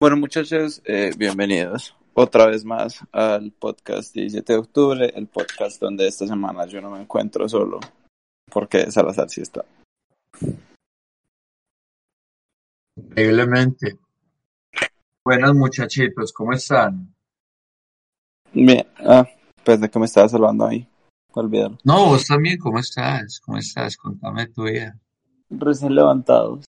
Bueno muchachos, eh, bienvenidos otra vez más al podcast 17 de octubre, el podcast donde esta semana yo no me encuentro solo, porque Salazar sí está. Increíblemente. Buenas muchachitos, ¿cómo están? Bien, ah, pensé que me estaba salvando ahí, olvídalo. No, vos también, ¿cómo estás? ¿Cómo estás? Contame tu vida. Recién levantados.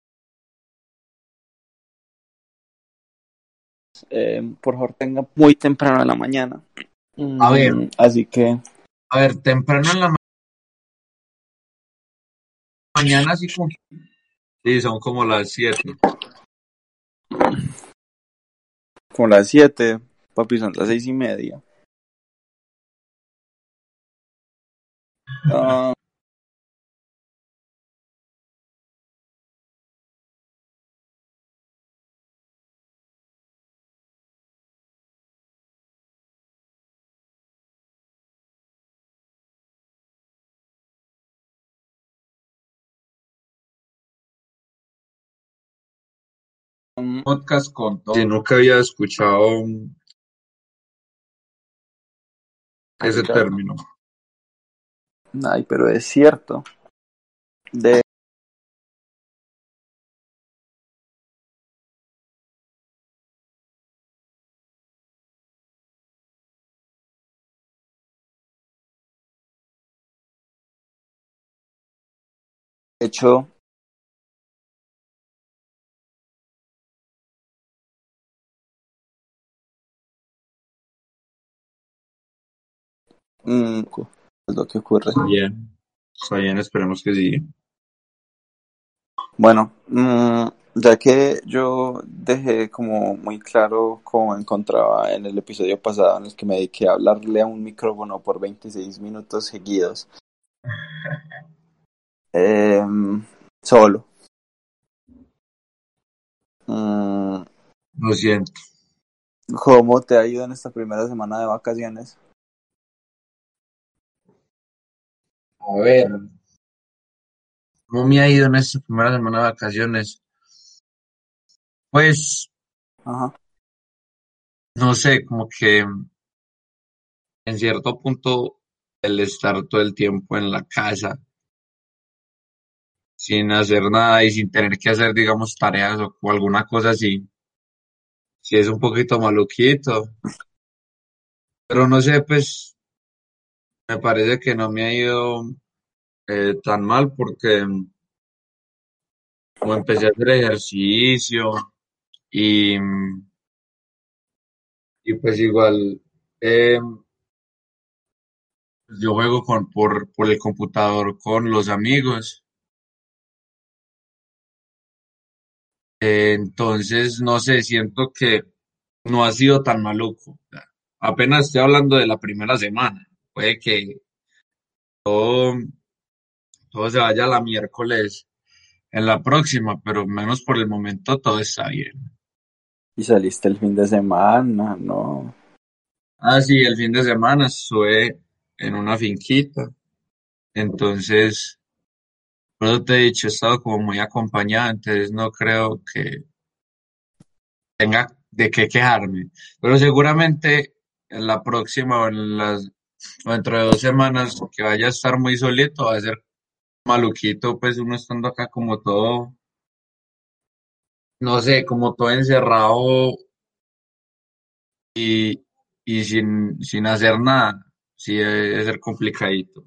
Eh, por favor, tenga muy temprano en la mañana. A ver. Mm, Así que, A ver, temprano en la ma- mañana, como... Sí, son como las 7. como las 7, papi, son las seis y media. Ah, Podcast con todo. Sí, nunca había escuchado ese claro. término. Ay, pero es cierto. De hecho, mm, es lo que ocurre. Bien. Está bien, esperemos que sí. Bueno, mm, ya que yo dejé como muy claro cómo encontraba en el episodio pasado en el que me dediqué a hablarle a un micrófono por 26 minutos seguidos, em, solo. Mm, Lo siento. ¿Cómo te ha ido en esta primera semana de vacaciones? A ver. ¿Cómo me ha ido en esta primera semana de vacaciones? Pues, Ajá. no sé, como que en cierto punto el estar todo el tiempo en la casa sin hacer nada y sin tener que hacer, digamos, tareas o, o alguna cosa así, sí es un poquito maluquito. Pero no sé, pues me parece que no me ha ido eh, tan mal porque como empecé a hacer ejercicio y, y pues igual eh, yo juego con, por, por el computador con los amigos. Entonces, no sé, siento que no ha sido tan maluco. Apenas estoy hablando de la primera semana. Puede que todo, todo se vaya a la miércoles en la próxima, pero menos por el momento todo está bien. Y saliste el fin de semana, ¿no? Ah, sí, el fin de semana estuve en una finquita. Entonces, por eso te he dicho, he estado como muy acompañado, entonces no creo que tenga de qué quejarme. Pero seguramente en la próxima o en las dentro de dos semanas que vaya a estar muy solito, va a ser maluquito, pues uno estando acá como todo, no sé, como todo encerrado y, y sin, sin hacer nada. Sí, debe ser complicadito.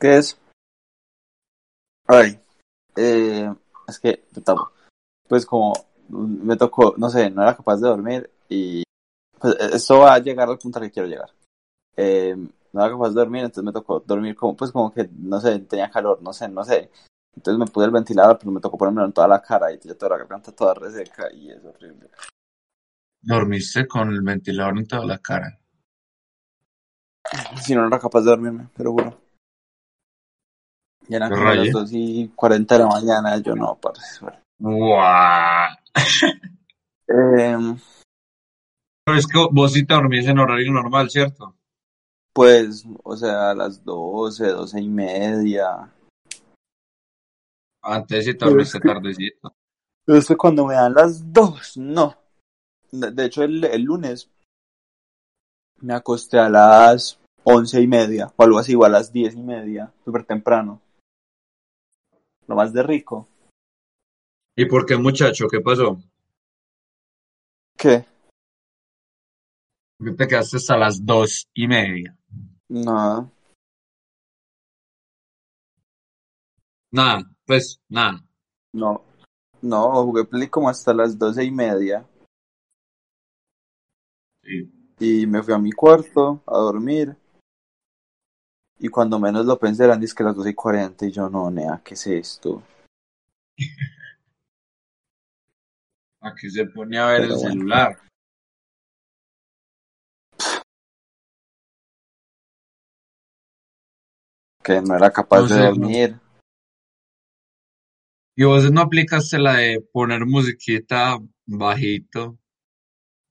¿Qué es? Ay, eh, es que, pues como me tocó, no sé, no era capaz de dormir y pues esto va a llegar al punto al que quiero llegar. Eh, no era capaz de dormir, entonces me tocó dormir como, pues como que, no sé, tenía calor, no sé, no sé. Entonces me puse el ventilador, pero me tocó ponérmelo en toda la cara y ya toda la garganta toda reseca y es horrible. Dormiste con el ventilador en toda la cara. Si no, no era capaz de dormirme, pero bueno. Ya eran como las raye. 2 y 40 de la mañana, yo no, parce. bueno. ¡Guau! Em, Pero es que vos sí te dormís en horario normal, ¿cierto? pues, o sea, a las 12, 12 y media. Antes sí te dormiste es que- tardecito. Es que cuando me dan las 2, no. De, de hecho, el, el lunes me acosté a las once y media, o algo así, o a las diez y media, súper temprano. Lo más de rico. ¿Y por qué, muchacho? ¿Qué pasó? ¿Qué? ¿Por qué te quedaste hasta las dos y media? Nada. Nada, pues nada. No. No, jugué Play como hasta las doce y media. Sí. Y me fui a mi cuarto a dormir. Y cuando menos lo pensé eran que las 12 y 40 y yo no, nea, ¿qué es esto? ¿A qué se pone a ver Pero el bueno. celular? Que no era capaz No de sé, no. dormir. ¿Y vos no aplicaste la de poner musiquita bajito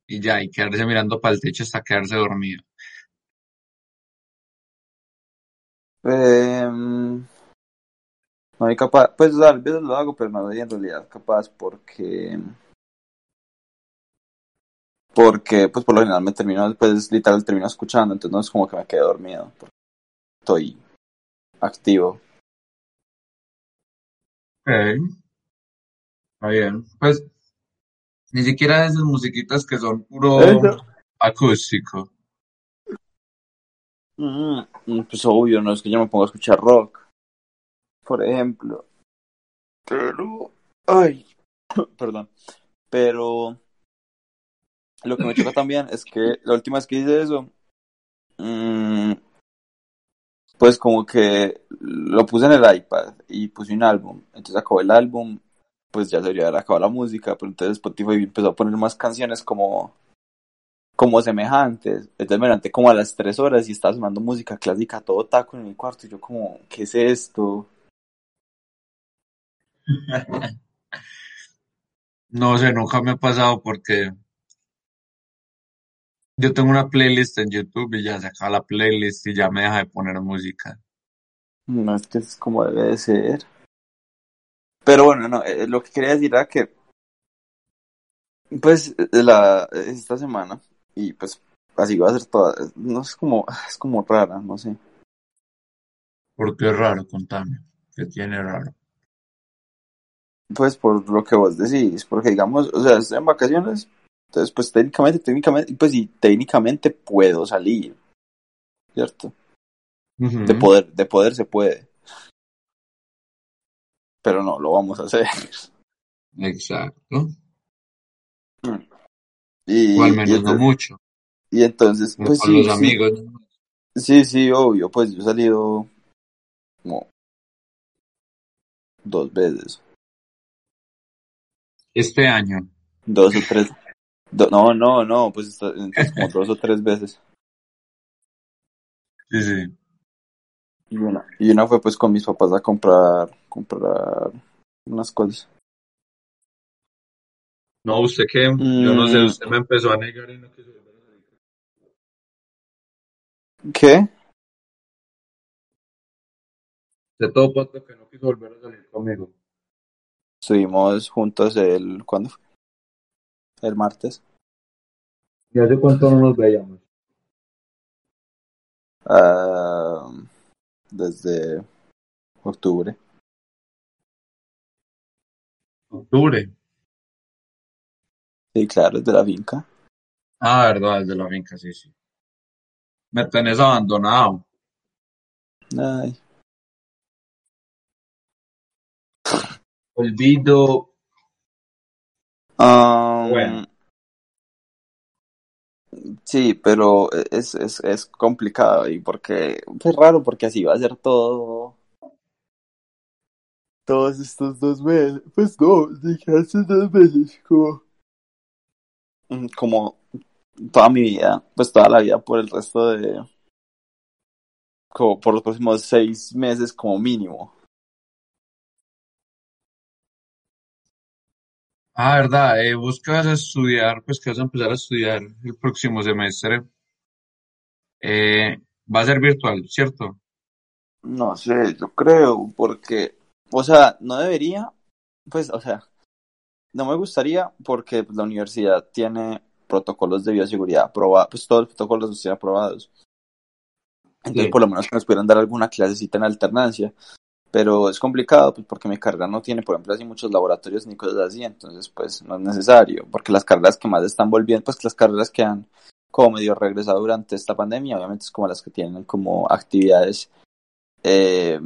y ya, y quedarse mirando para el techo hasta quedarse dormido? Em, no hay capaz, pues a veces lo hago, pero no soy en realidad capaz porque porque pues por lo general me termino, pues literal termino escuchando, entonces no es como que me quede dormido, porque estoy activo. Ok. Está bien. Pues ni siquiera esas musiquitas que son puro Eso. acústico. Mm, mm, pues obvio, no es que yo me ponga a escuchar rock, por ejemplo. Pero, ay, perdón. Pero lo que me choca también es que la última vez que hice eso, mm, pues como que lo puse en el iPad y puse un álbum. Entonces acabó el álbum, pues ya se haber acabado la música, pero entonces Spotify empezó a poner más canciones como como semejantes. Entonces me levanté como a las 3 horas y estaba sonando música clásica todo taco en mi cuarto y yo como, ¿qué es esto? No sé, nunca me ha pasado porque yo tengo una playlist en YouTube y ya se acaba la playlist y ya me deja de poner música. No es que es como debe de ser. Pero bueno, no, eh, lo que quería decir era que, pues, eh, la, esta semana, y pues así va a ser toda, no es como, es como rara, no sé. Porque es raro, contame. ¿Qué tiene raro? Pues por lo que vos decís, porque digamos, o sea, estoy en vacaciones, entonces pues técnicamente, técnicamente, pues sí, técnicamente puedo salir, ¿cierto? De poder, de poder se puede. Pero no, lo vamos a hacer. Exacto. Y, O al y menos no entonces, mucho. y entonces, pues con sí, los amigos. sí, sí, obvio, pues yo he salido como dos veces, Este año. dos o tres, no, no, no, pues esto- entonces como dos o tres veces. Sí, sí. Y una, y una fue pues con mis papás a comprar, comprar unas cosas. No, usted qué, yo no sé, Mm. usted me empezó a negar y no quiso volver a salir. ¿Qué? De todo pato que no quiso volver a salir conmigo. Estuvimos juntos el, ¿cuándo fue? El martes. ¿Y hace cuánto no nos veíamos? Ah, desde octubre. Octubre. Sí, claro, desde la finca. Ah, verdad, desde la finca, sí, sí. Me tenés abandonado. Ay, Olvido. Um, Bueno. Sí, pero es, es, es complicado y porque es raro porque así va a ser todo. todos estos dos meses, pues no, dije hace dos meses, como, mm, como toda mi vida, pues toda la vida por el resto de, como por los próximos seis meses como mínimo. Ah, verdad, eh, vos que vas a estudiar, pues que vas a empezar a estudiar el próximo semestre, eh, va a ser virtual, ¿cierto? No sé, yo creo, porque, o sea, no debería, pues, o sea, no me gustaría porque la universidad tiene protocolos de bioseguridad aprobados, pues todos los protocolos están aprobados. Entonces, Sí. por lo menos que nos pudieran dar alguna clasecita en alternancia. Pero es complicado, pues porque mi carrera no tiene, por ejemplo, así muchos laboratorios ni cosas así, entonces, pues no es necesario. Porque las carreras que más están volviendo, pues las carreras que han como medio regresado durante esta pandemia, obviamente es como las que tienen como actividades eh,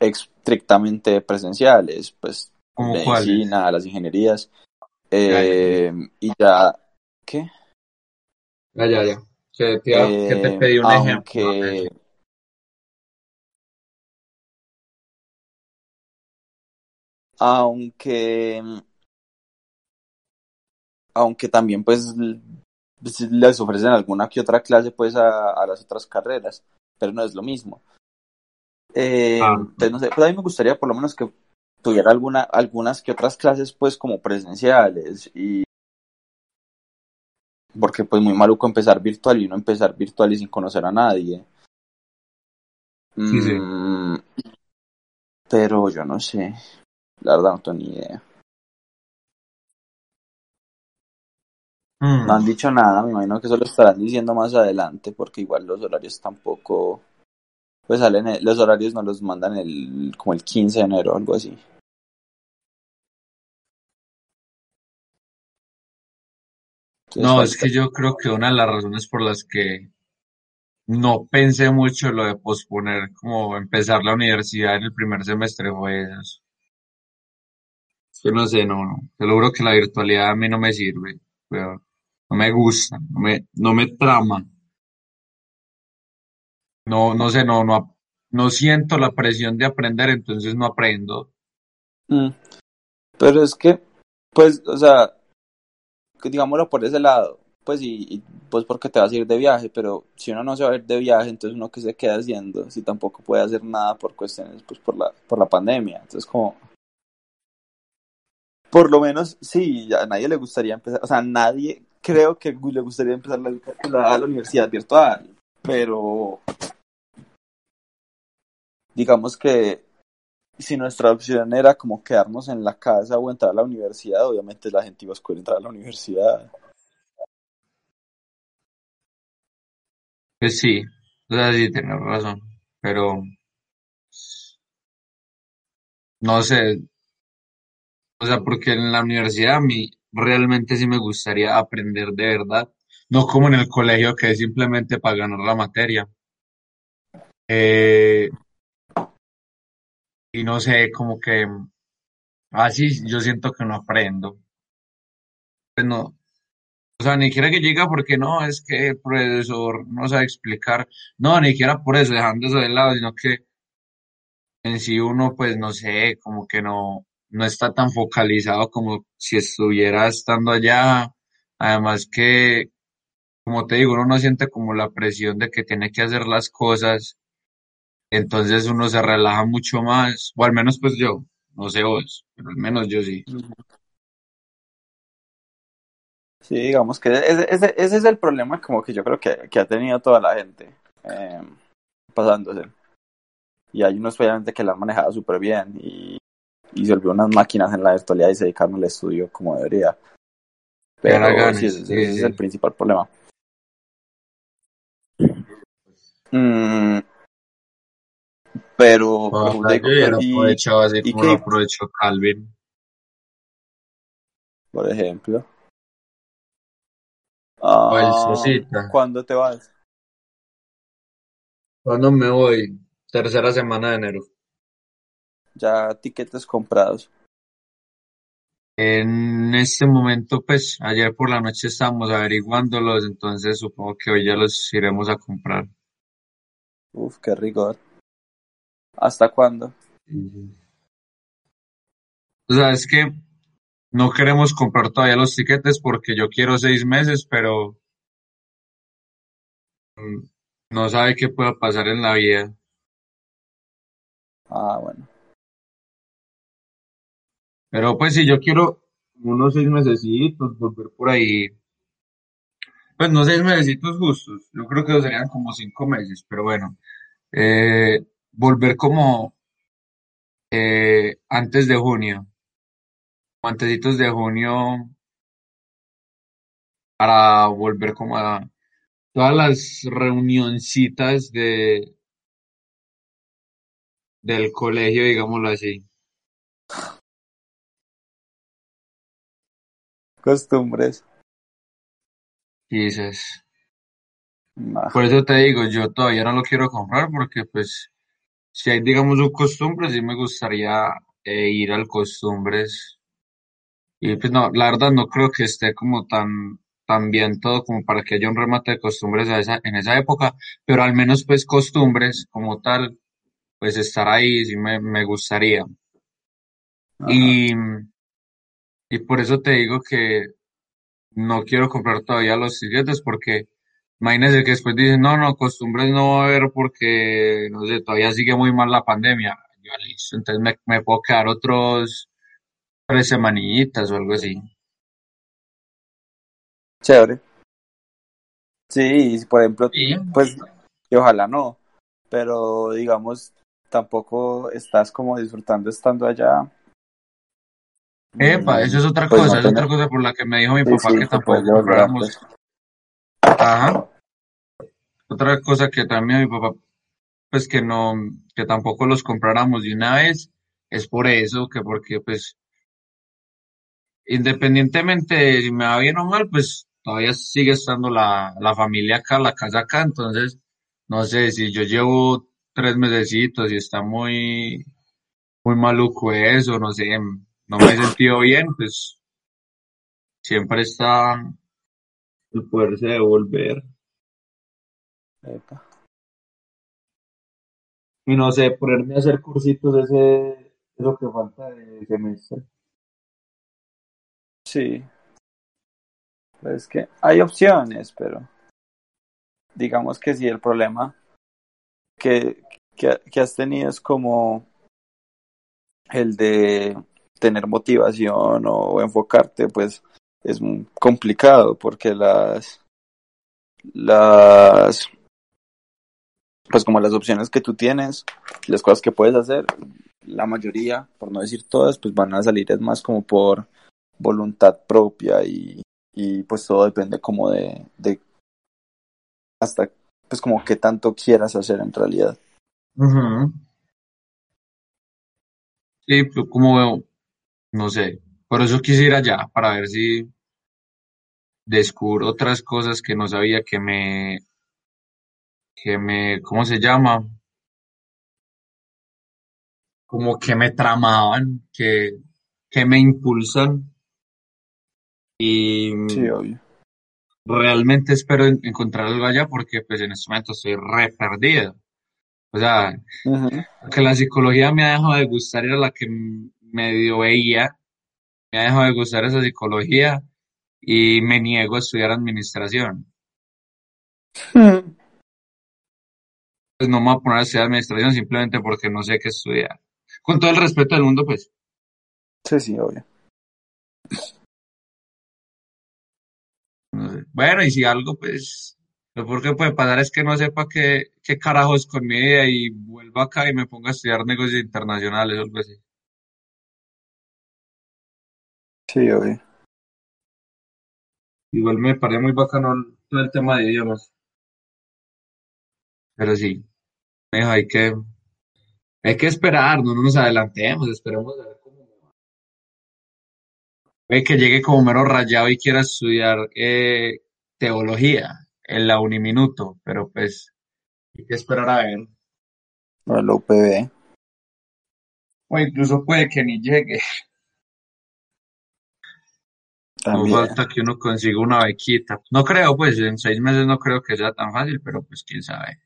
estrictamente presenciales, pues medicina, las ingenierías, eh, y ya, ¿qué? Ya, ya, ya. Que te, iba- que te Eh, pedí un ejemplo. Aunque, aunque, también pues pues, les ofrecen alguna que otra clase pues a, a las otras carreras, pero no es lo mismo. Eh, Ah. entonces, no sé, pues a mí me gustaría por lo menos que tuviera alguna, algunas que otras clases pues como presenciales y porque pues muy maluco empezar virtual y no empezar virtual y sin conocer a nadie. Sí, sí. Mm, pero yo no sé, la verdad no tengo ni idea. Mm. No han dicho nada, me imagino que eso lo estarán diciendo más adelante porque igual los horarios tampoco, pues salen, eh, los horarios no los mandan el, como el 15 de enero o algo así. Entonces, No, es que yo creo que una de las razones por las que no pensé mucho lo de posponer como empezar la universidad en el primer semestre fue eso. Yo no sé, no, no. Te lo juro que la virtualidad a mí no me sirve, pero no me gusta, no me, no me trama. No, no sé, no, no, no siento la presión de aprender, entonces no aprendo. Mm. Pero es que, pues, o sea, digámoslo por ese lado, pues, y, y, pues porque te vas a ir de viaje, pero si uno no se va a ir de viaje, entonces uno que se queda haciendo, si tampoco puede hacer nada por cuestiones, pues, por la, por la pandemia. Entonces, como, por lo menos, sí, a nadie le gustaría empezar, o sea, nadie creo que le gustaría empezar la, la, la universidad virtual, pero digamos que si nuestra opción era como quedarnos en la casa o entrar a la universidad, obviamente la gente iba a escoger entrar a la universidad. Pues sí, o sea, sí, tienes razón, pero no sé, o sea, porque en la universidad a mí realmente sí me gustaría aprender de verdad, no como en el colegio que es simplemente para ganar la materia. Eh, y no sé, como que así yo siento que no aprendo. Pues no, o sea, ni siquiera que llega porque no, es que el profesor no sabe explicar, no, ni siquiera por eso, dejando eso de lado, sino que en sí uno, pues no sé, como que no, no está tan focalizado como si estuviera estando allá. Además que, como te digo, uno no siente como la presión de que tiene que hacer las cosas, entonces uno se relaja mucho más, o al menos pues yo, no sé vos, pero al menos yo sí. Sí, digamos que ese, ese, ese es el problema como que yo creo que, que ha tenido toda la gente eh, pasándose. Y hay unos obviamente que la han manejado súper bien y, y se volvió unas máquinas en la virtualidad y se dedicaron al estudio como debería. Pero sí, ese, sí, ese sí. es el principal problema. Mm, pero, digo, yo hubiera pero- y, aprovechado así y como lo aprovechó Calvin. por ejemplo. Ah. ¿Cuándo te vas? ¿Cuándo me voy? Tercera semana de enero. Ya tiquetes comprados. En este momento, pues, ayer por la noche estábamos averiguándolos, entonces supongo que hoy ya los iremos a comprar. Uf, qué rigor. ¿Hasta cuándo? O sea, es que no queremos comprar todavía los tiquetes porque yo quiero seis meses, pero mm, no sabe qué pueda pasar en la vida. Ah, bueno. Pero pues si yo quiero unos seis mesecitos, volver por ahí. Pues no seis mesecitos justos, yo creo que serían como cinco meses, pero bueno. Eh, volver como eh, antes de junio, antesitos de junio, para volver como a todas las reunioncitas de del colegio, digámoslo así. Costumbres. Quizás. Nah. Por eso te digo, yo todavía no lo quiero comprar porque pues si hay digamos un costumbre, sí me gustaría eh, ir al costumbres. Y pues no, la verdad no creo que esté como tan, tan bien todo como para que haya un remate de costumbres a esa, en esa época, pero al menos pues costumbres como tal, pues estar ahí sí me, me gustaría. Ajá. Y, y por eso te digo que no quiero comprar todavía los tiquetes porque imagínense que después dicen, no, no, costumbres no va a haber porque, no sé, todavía sigue muy mal la pandemia. Yo, listo, entonces me, me puedo quedar otros tres semanitas o algo así. Chévere. Sí, por ejemplo, pues, y ojalá no, pero digamos, tampoco estás como disfrutando estando allá. Epa, eso es otra Pues cosa, no es otra cosa por la que me dijo mi Sí, papá sí, que tampoco a, compráramos. pues. Ajá. Otra cosa que también mi papá, pues que no, que tampoco los compráramos de una vez, es por eso, que porque pues independientemente de si me va bien o mal, pues todavía sigue estando la, la familia acá, la casa acá, entonces, no sé, si yo llevo tres mesecitos y está muy, muy maluco eso, no sé, no me he sentido bien, pues siempre está el poderse devolver. Epa. Y no sé, ponerme a hacer cursitos ese, eso que falta de semestre. Sí, es que hay opciones, pero digamos que sí, el problema que, que, que has tenido es como el de tener motivación o enfocarte, pues es complicado porque las, las, pues como las opciones que tú tienes, las cosas que puedes hacer, la mayoría, por no decir todas, pues van a salir es más como por voluntad propia y, y pues todo depende como de, de hasta pues como qué tanto quieras hacer en realidad. Sí, pero como veo, no sé, por eso quise ir allá, para ver si descubro otras cosas que no sabía que me, que me, ¿cómo se llama? Como que me tramaban, que, que me impulsan y Sí, obvio. realmente espero en- encontrar algo allá porque pues en este momento estoy re perdido. O sea, Ujú. que la psicología me ha dejado de gustar, era la que medio veía, me ha dejado de gustar esa psicología y me niego a estudiar administración. Pues no me voy a poner a estudiar administración simplemente porque no sé qué estudiar. Con todo el respeto del mundo, pues. Sí, sí, obvio. no sé. Bueno, y si algo, pues, lo peor que puede pasar es que no sepa qué, qué carajos con mi vida y vuelva acá y me ponga a estudiar negocios internacionales o algo así. Sí, obvio. Igual me parece muy bacano todo el tema de idiomas. Pero sí, hay que, hay que esperar, no nos adelantemos, esperemos a ver cómo. Puede que llegue como mero rayado y quiera estudiar eh, teología en la Uniminuto, pero pues hay que esperar a ver. O el UPB. O incluso puede que ni llegue. No También. falta que uno consiga una bequita. No creo, pues en seis meses no creo que sea tan fácil, pero pues quién sabe.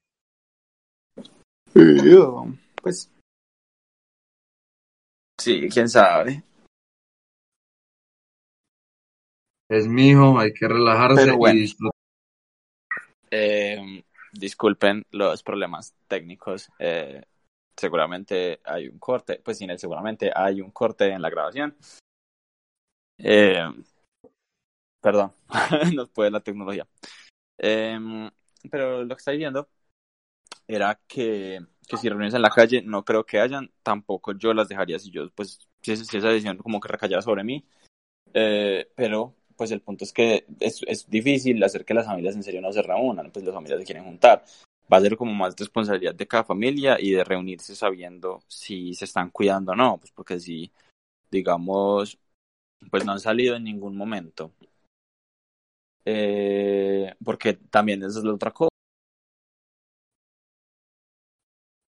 Yo, Pues. Sí, quién sabe. Es mi hijo, hay que relajarse Pero bueno. y disfrutar. Eh, disculpen los problemas técnicos. eh, seguramente hay un corte, pues sin él seguramente hay un corte en la grabación. Eh, perdón, nos puede la tecnología. Eh, pero lo que está diciendo era que, que si reuniones en la calle no creo que hayan, tampoco yo las dejaría si yo, pues, si, es- si esa decisión como que recayera sobre mí. Eh, pero pues el punto es que es, es difícil hacer que las familias en serio no se reúnan, pues las familias se quieren juntar. Va a ser como más responsabilidad de cada familia y de reunirse sabiendo si se están cuidando o no, pues porque si, digamos, pues no han salido en ningún momento. Eh, porque también esa es la otra cosa.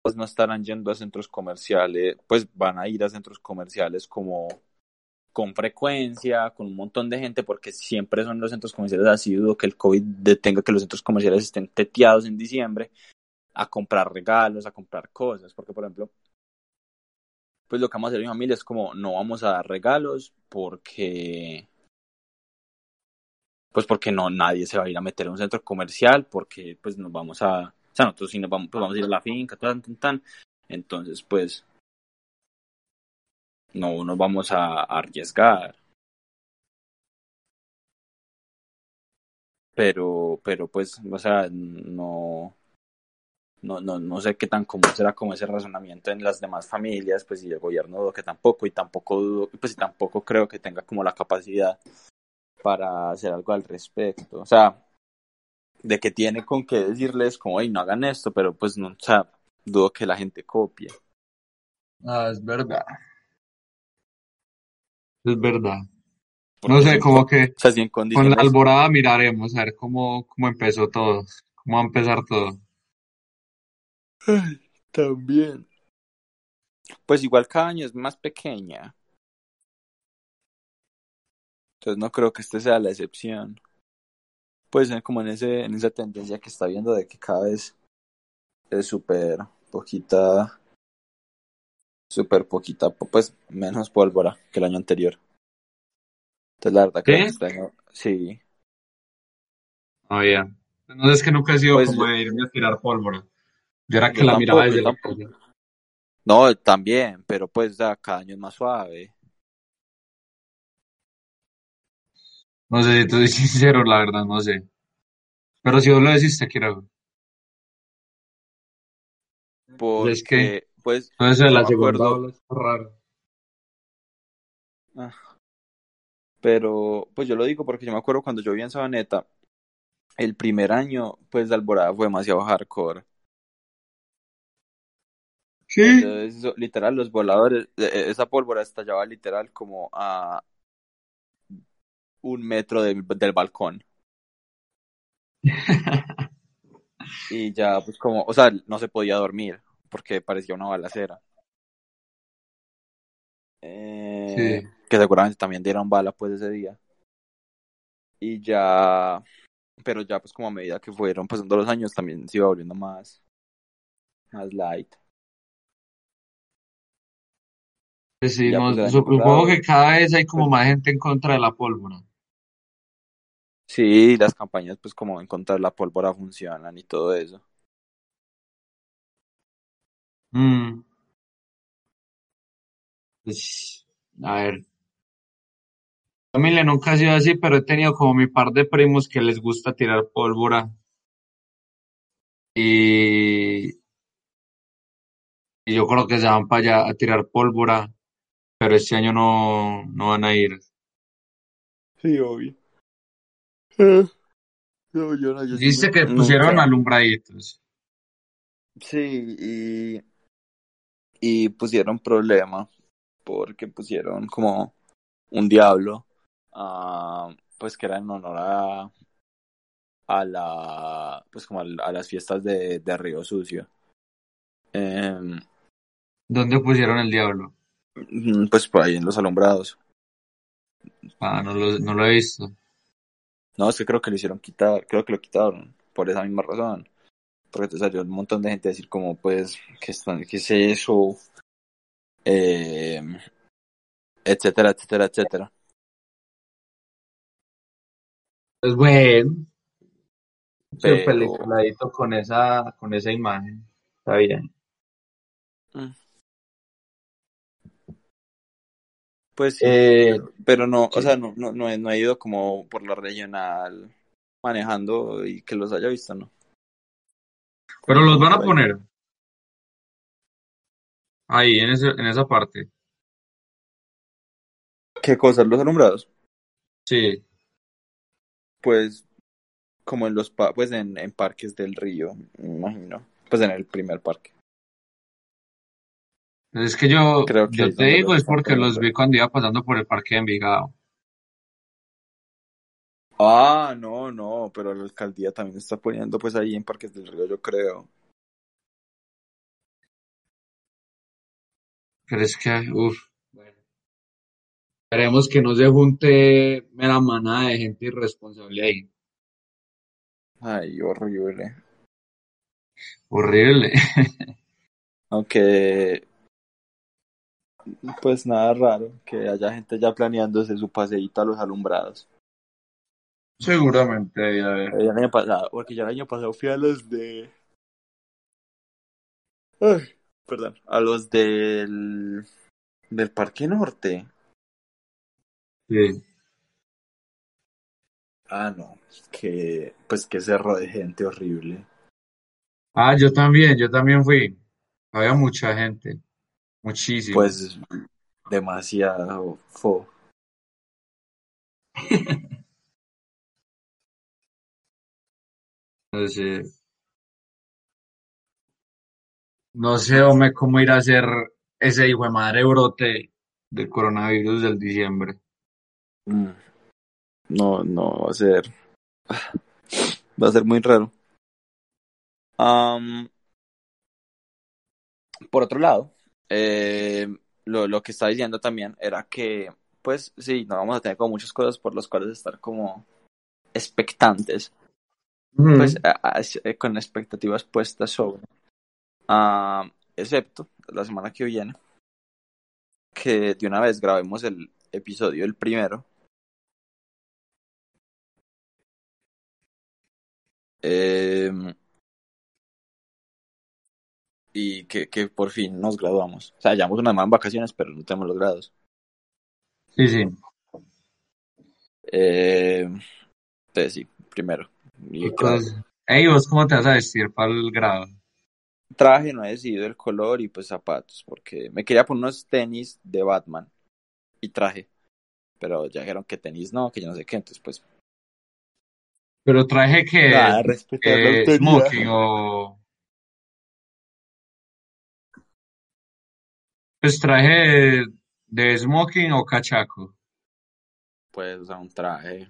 Pues no estarán yendo a centros comerciales, pues van a ir a centros comerciales como con frecuencia, con un montón de gente, porque siempre son los centros comerciales así, dudo que el COVID detenga que los centros comerciales estén teteados en diciembre a comprar regalos, a comprar cosas, porque por ejemplo, pues lo que vamos a hacer mi familia es como no vamos a dar regalos porque pues porque no nadie se va a ir a meter a un centro comercial porque pues nos vamos a o sea nosotros sí nos vamos pues vamos a ir a la finca tan tan tan. Entonces pues no nos vamos a, a arriesgar. Pero pero pues o sea no no, no, no sé qué tan común será como ese razonamiento en las demás familias, pues y el gobierno dudo que tampoco, y tampoco dudo, pues y tampoco creo que tenga como la capacidad para hacer algo al respecto. O sea, de que tiene con qué decirles como, hey, no hagan esto, pero pues no, o sea, dudo que la gente copie. Ah, es verdad. Es verdad. Porque No sé, como que o sea, si en con la alborada miraremos a ver cómo, cómo empezó todo, cómo va a empezar todo. Ay, también. Pues igual cada año es más pequeña. Entonces no creo que este sea la excepción. Pues eh, como en ese, en esa tendencia que está viendo de que cada vez es súper poquita, súper poquita, po- pues menos pólvora que el año anterior. Entonces la verdad que ¿Sí? este año, sí, Ah, ya. No es que nunca he sido pues como de irme a tirar pólvora. Yo era que yo la miraba tampoco, yo desde la. No, también, pero pues cada año es más suave. No sé, te soy sincero, la verdad, no sé. Pero si vos lo decís, te quiero. Pues es que Porque, pues, todo eso de yo la segunda ola está raro. ah, pero pues yo lo digo porque yo me acuerdo cuando yo vivía en Sabaneta, el primer año, pues, de Alborada fue demasiado hardcore. Sí. Entonces, literal, los voladores, eh, eh, esa pólvora estallaba literal como a un metro del, del balcón. Y ya, pues, como, o sea, no se podía dormir porque parecía una balacera. Eh, Sí. que seguramente también dieron bala, pues, ese día. Y ya, pero ya, pues, como a medida que fueron pasando los años, también se iba volviendo más, más light. Pues sí, no, pues, supongo que cada vez hay como pues, más gente en contra de la pólvora. sí, las campañas, pues, como en contra de la pólvora funcionan y todo eso. Mm, pues, a ver, familia nunca ha sido así, pero he tenido como mi par de primos que les gusta tirar pólvora. Y, y yo creo que se van para allá a tirar pólvora, pero este año no, no van a ir. Sí, obvio. Eh, No, yo no, nu- que pusieron nunca. alumbraditos. Sí, y, y pusieron problema porque pusieron como un diablo, ah, pues que era en honor a, a la, pues como al- a, las fiestas de, de Río Sucio. Em, ¿Dónde pusieron el diablo? Mm, pues por ahí en los alumbrados. Ah, no lo, no lo he visto. No, es que creo que lo hicieron quitar, creo que lo quitaron por esa misma razón. Porque te salió un montón de gente a decir como, pues, ¿qué, están, qué es eso? Eh, etcétera, etcétera, etcétera. Es bueno. Pero- peliculadito con esa, con esa imagen. Está bien. Pues sí, Eh, pero no, o sea, no, no, no, he, no he ido como por la regional manejando y que los haya visto, ¿no? pero los van a poner ahí, en ese, en esa parte. ¿Qué cosas? Los alumbrados. Sí. Pues como en los pa- pues en, en parques del río, me imagino. Pues en el primer parque. Es que yo, Creo que yo es te digo, es porque los vi cuando iba pasando por el parque de Envigado. Ah, no, no, pero la alcaldía también está poniendo pues ahí en parques del río, yo creo. Pero es que, uff, bueno. Esperemos que no se junte mera manada de gente irresponsable ahí. Ay, horrible. Horrible. Aunque, pues nada raro que haya gente ya planeándose su paseíto a los alumbrados. Seguramente debe haber. El año pasado, porque yo el año pasado fui a los de... Ay, perdón, a los del... del Parque Norte. Sí. Ah, no, que pues que cerro de gente horrible. Ah, yo también, yo también fui. Había mucha gente. Muchísimo. Pues demasiado fo. No sé, hombre, cómo ir a hacer ese hijo de madre brote del coronavirus del diciembre. Mm. No, no, va a ser. Va a ser muy raro. Por otro lado, eh, lo, lo que estaba diciendo también era que, pues sí, no vamos a tener como muchas cosas por las cuales estar como expectantes, pues a- a- eh, con expectativas puestas sobre. Am, excepto la semana que viene, que de una vez grabemos el episodio, el primero. Em, y que, que por fin nos graduamos. O sea, llevamos una semana en vacaciones, pero no tenemos los grados. Sí, sí. Em, entonces sí, primero. Y ¿vos cómo te vas a vestir para el grado? traje, no he decidido el color y pues zapatos, porque me quería poner unos tenis de Batman y traje. Pero ya dijeron que tenis no, que yo no sé qué, entonces pues Pero traje que la eh, smoking o pues traje de smoking o cachaco. pues usar un traje.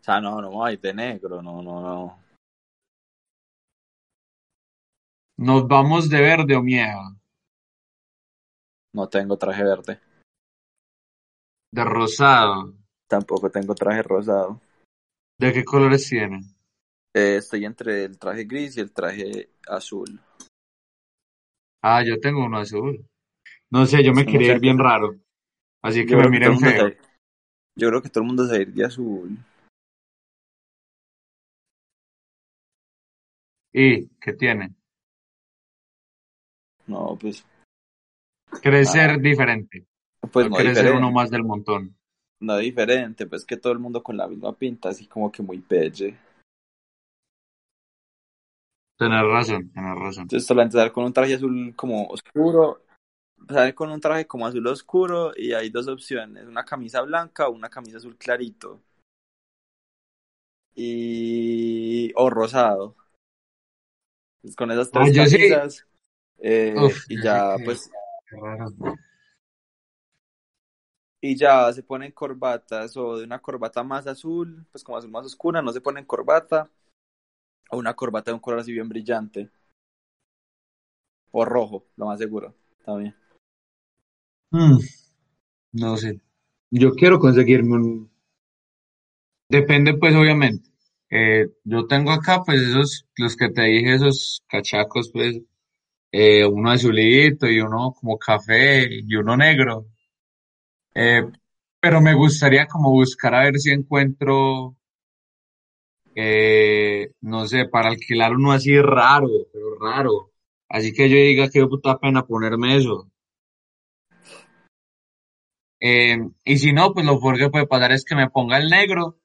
O sea, no, no me voy de negro, no, no, no. Nos vamos de verde o miedo, No tengo traje verde. de rosado. Tampoco tengo traje rosado. ¿De qué colores tienen? Eh, estoy entre el traje gris y el traje azul. Ah, yo tengo uno azul. No sé, yo me Somos quería ir bien raro. Así que Yo me que miren mundo feo. Yo creo que todo el mundo se va a ir de azul. ¿Y qué tiene? No, pues, ¿Querés Ah. ser diferente? pues ¿O no diferente. uno más del montón? No diferente, pues que todo el mundo con la misma pinta, así como que muy pelle. Tenés razón, tenés razón. Entonces solamente sale con un traje azul como oscuro, sale con un traje como azul oscuro y hay dos opciones, una camisa blanca o una camisa azul clarito. Y o rosado. Pues con esas tres Ah, sí. camisas eh, Uf, y ya pues y ya se ponen corbatas o de una corbata más azul, pues como azul más oscura, no se ponen corbata o una corbata de un color así bien brillante o rojo, lo más seguro, también. Mm, no sé. Yo quiero conseguirme un... Depende, pues, obviamente. Eh, yo tengo acá, pues, esos, los que te dije, esos cachacos, pues, eh, uno azulito y uno como café y uno negro. Eh, pero me gustaría como buscar a ver si encuentro no sé, para alquilar uno así raro, pero raro. Así que yo diga que puta pena ponerme eso. Eh, y si no, pues lo peor que puede pasar es que me ponga el negro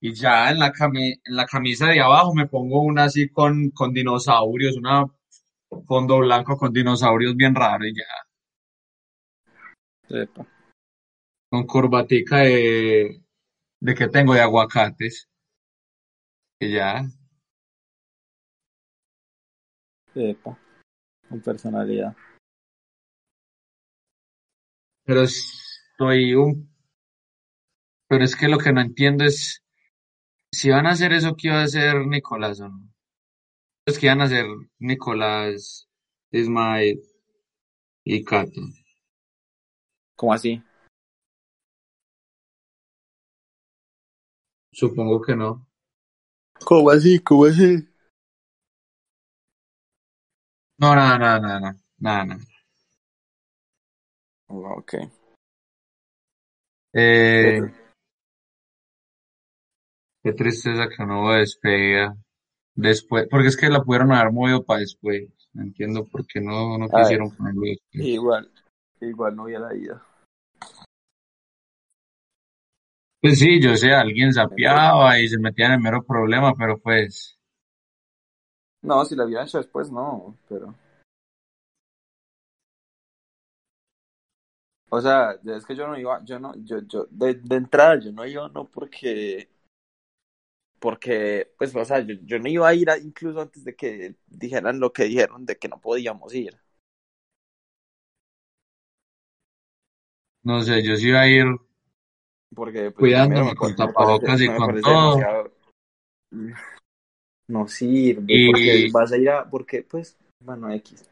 y ya en la, cami- en la camisa de abajo me pongo una así con, con dinosaurios, una fondo blanco con dinosaurios bien raro y ya, Epa. con corbatica de, de que tengo de aguacates y ya. Epa. Con personalidad. Pero estoy un, pero es que lo que no entiendo es si van a hacer eso que iba a hacer Nicolás o no. Pues que iban a hacer Nicolás, Ismael y Cato. ¿Cómo así? Supongo que no. ¿Cómo así? ¿Cómo así? No, nada, nada, nada, nada, nada, nada. Ok. Eh, qué tristeza que no hubo despedida después, porque es que la pudieron haber movido para después. No entiendo por qué no, no Ay. quisieron ponerlo después. Igual. Igual no hubiera ido. Pues sí, yo sé, alguien sapeaba y se metía en el mero problema, pero pues, No, si la hubieran hecho después, no, pero... O sea, es que yo no iba, yo no, yo, yo, de, de entrada yo no iba, no porque, porque, pues, o sea, yo, yo no iba a ir a- incluso antes de que dijeran lo que dijeron de que no podíamos ir. no sé, yo sí iba a ir Porque, pues, Cuidándome con tapabocas y con todo. demasiado- No sirve, Y- porque vas a ir a, porque, pues, bueno, X.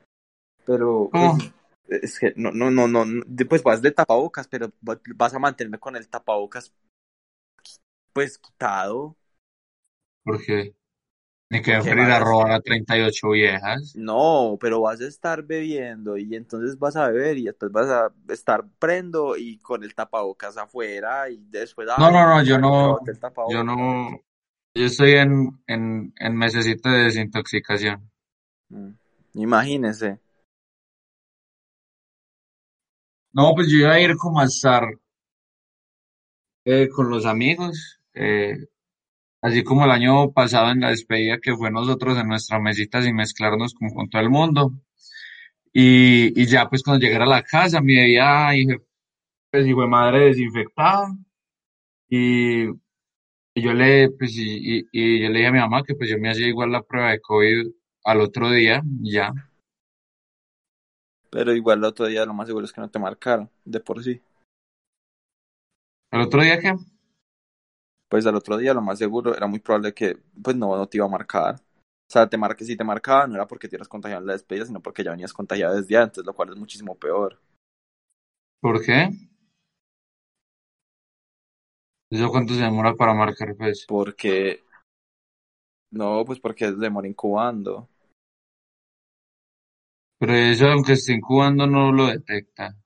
Pero, pues, es que no, no, no, no, pues vas de tapabocas, pero va- vas a mantenerme con el tapabocas, pues, quitado. porque ni que fuera a robar a 38 viejas. No, pero vas a estar bebiendo y entonces vas a beber y después vas a estar prendo y con el tapabocas afuera y después... No, ay, no, no, yo no, yo no, yo estoy en, en, en de desintoxicación. Mm, Imagínese. No, pues yo iba a ir como a estar eh, con los amigos, eh, así como el año pasado en la despedida que fue nosotros en nuestra mesita sin mezclarnos como con todo el mundo. Y, ya pues cuando llegara a la casa me veía, pues hijo madre desinfectada. Y, yo le, pues, y, y, yo le dije a mi mamá que pues yo me hacía igual la prueba de COVID al otro día, ya. Pero igual el otro día lo más seguro es que no te marcaron, de por sí. ¿Al otro día qué? Pues al otro día lo más seguro era muy probable que pues no, no te iba a marcar. O sea, te marque, si te marcaba no era porque te ibas contagiado en la despedida, sino porque ya venías contagiado desde antes, lo cual es muchísimo peor. ¿Por qué? ¿Eso cuánto se demora para marcar, pues? Porque... No, pues porque demora incubando. Pero eso, aunque esté incubando, no lo detecta.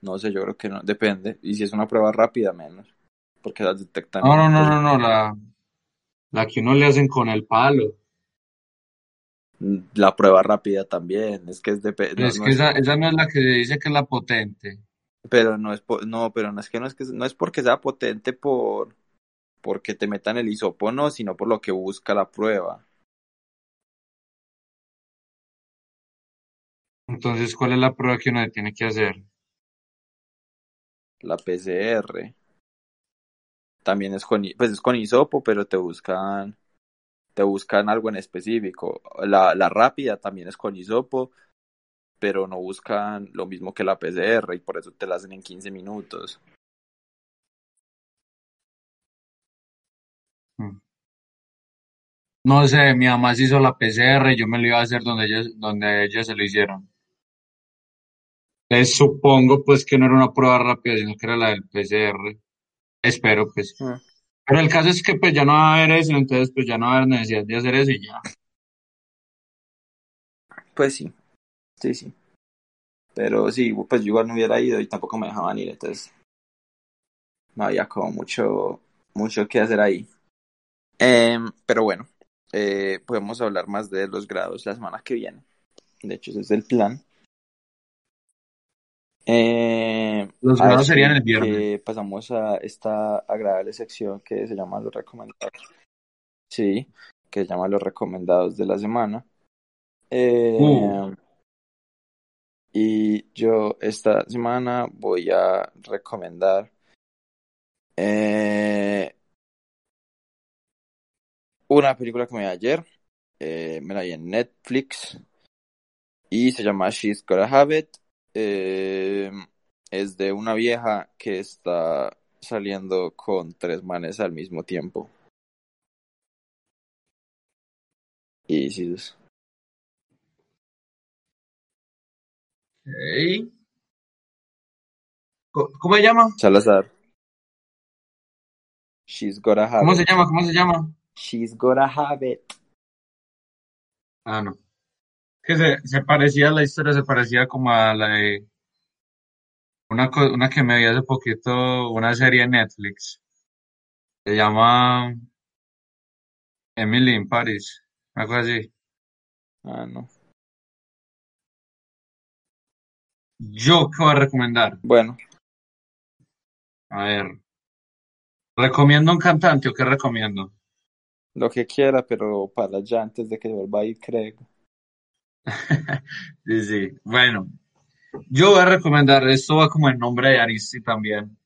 No sé, yo creo que no, depende. Y si es una prueba rápida, menos. Porque las detectan. No, no, no, no, no, la, la que uno le hacen con el palo. La prueba rápida también, es que es de... Pero es que esa, esa no es la que dice que es la potente. Pero no es po- no, pero no es que no es que no es porque sea potente por porque te metan el hisopo, no, sino por lo que busca la prueba. Entonces, ¿cuál es la prueba que uno tiene que hacer? La PCR. También es con, pues es con hisopo, pero te buscan, te buscan algo en específico. La, la rápida también es con hisopo, pero no buscan lo mismo que la PCR y por eso te la hacen en 15 minutos. No sé, mi mamá se hizo la PCR yo me lo iba a hacer donde ellos, donde ellos se lo hicieron. Entonces, supongo pues que no era una prueba rápida, sino que era la del PCR. Espero pues. Mm. Pero el caso es que pues ya no va a haber eso, entonces pues ya no va a haber necesidad de hacer eso y ya. Pues sí, sí, sí. Pero sí, pues yo igual no hubiera ido y tampoco me dejaban ir, entonces no había como mucho, mucho que hacer ahí. Em, pero bueno, eh, podemos hablar más de los grados la semana que viene. De hecho, ese es el plan. Eh, Los grados así serían el viernes. pasamos a esta agradable sección que se llama los recomendados. Sí, que se llama los recomendados de la semana. Eh, Uh. Y yo esta semana voy a recomendar eh, una película que me vi ayer. Eh, me la vi en Netflix y se llama She's Gotta Have It. Eh, es de una vieja que está saliendo con tres manes al mismo tiempo. Y sí, es- Ok. Co- ¿Cómo se llama? Salazar. She's Gotta Have ¿Cómo It. se llama? ¿Cómo se llama? She's Gotta Have It. Ah, no. Que se, se parecía, la historia se parecía como a la de una, una que me vi hace poquito, una serie en Netflix. Se llama Emily in Paris, algo así. Ah, no. Yo, ¿qué voy a recomendar? Bueno, A ver, ¿recomiendo un cantante o qué recomiendo? lo que quiera, pero para ya antes de que vuelva a ir Craig. Sí, sí. Bueno, yo voy a recomendar, esto va como en nombre de Aristi también,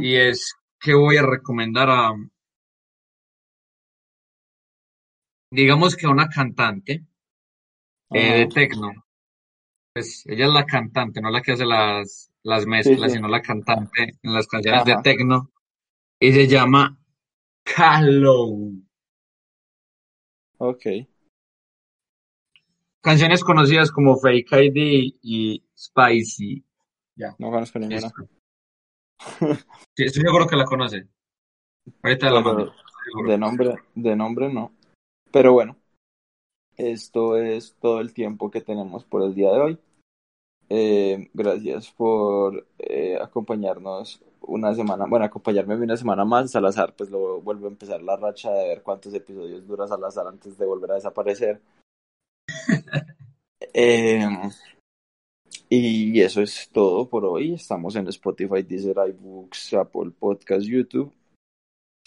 y es que voy a recomendar a, digamos que a una cantante eh, de Ajá. techno. Pues ella es la cantante, no la que hace las, las mezclas, sí. sino la cantante en las canciones de Ajá. techno, y se llama Callow. Ok. Canciones conocidas como Fake ID y Spicy. Ya, No conozco ninguna. Sí, estoy seguro que la conoce. Ahorita la mando. de nombre, de nombre no. Pero bueno, esto es todo el tiempo que tenemos por el día de hoy. Eh, gracias por eh, acompañarnos una semana, bueno, acompañarme una semana más. Salazar, pues lo vuelvo a empezar la racha de ver cuántos episodios dura Salazar antes de volver a desaparecer. Eh, y eso es todo por hoy. Estamos en Spotify, Deezer, iBooks, Apple Podcast, YouTube.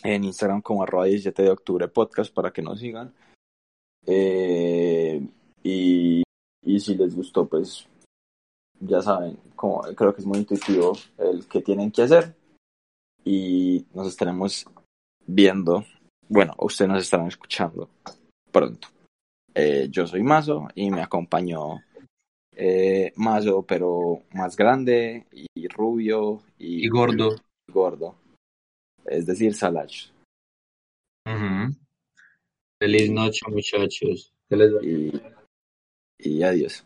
En Instagram como arroba 17 de octubre podcast para que nos sigan. Eh, y, y si les gustó, pues ya saben, creo que es muy intuitivo el que tienen que hacer. Y nos estaremos viendo. Bueno, ustedes nos estarán escuchando pronto. Eh, yo soy Mazo y me acompañó eh, Mazo, pero más grande y rubio y, Y gordo. y gordo. Es decir, Salach. Feliz noche, muchachos. Que les vaya Y, y adiós.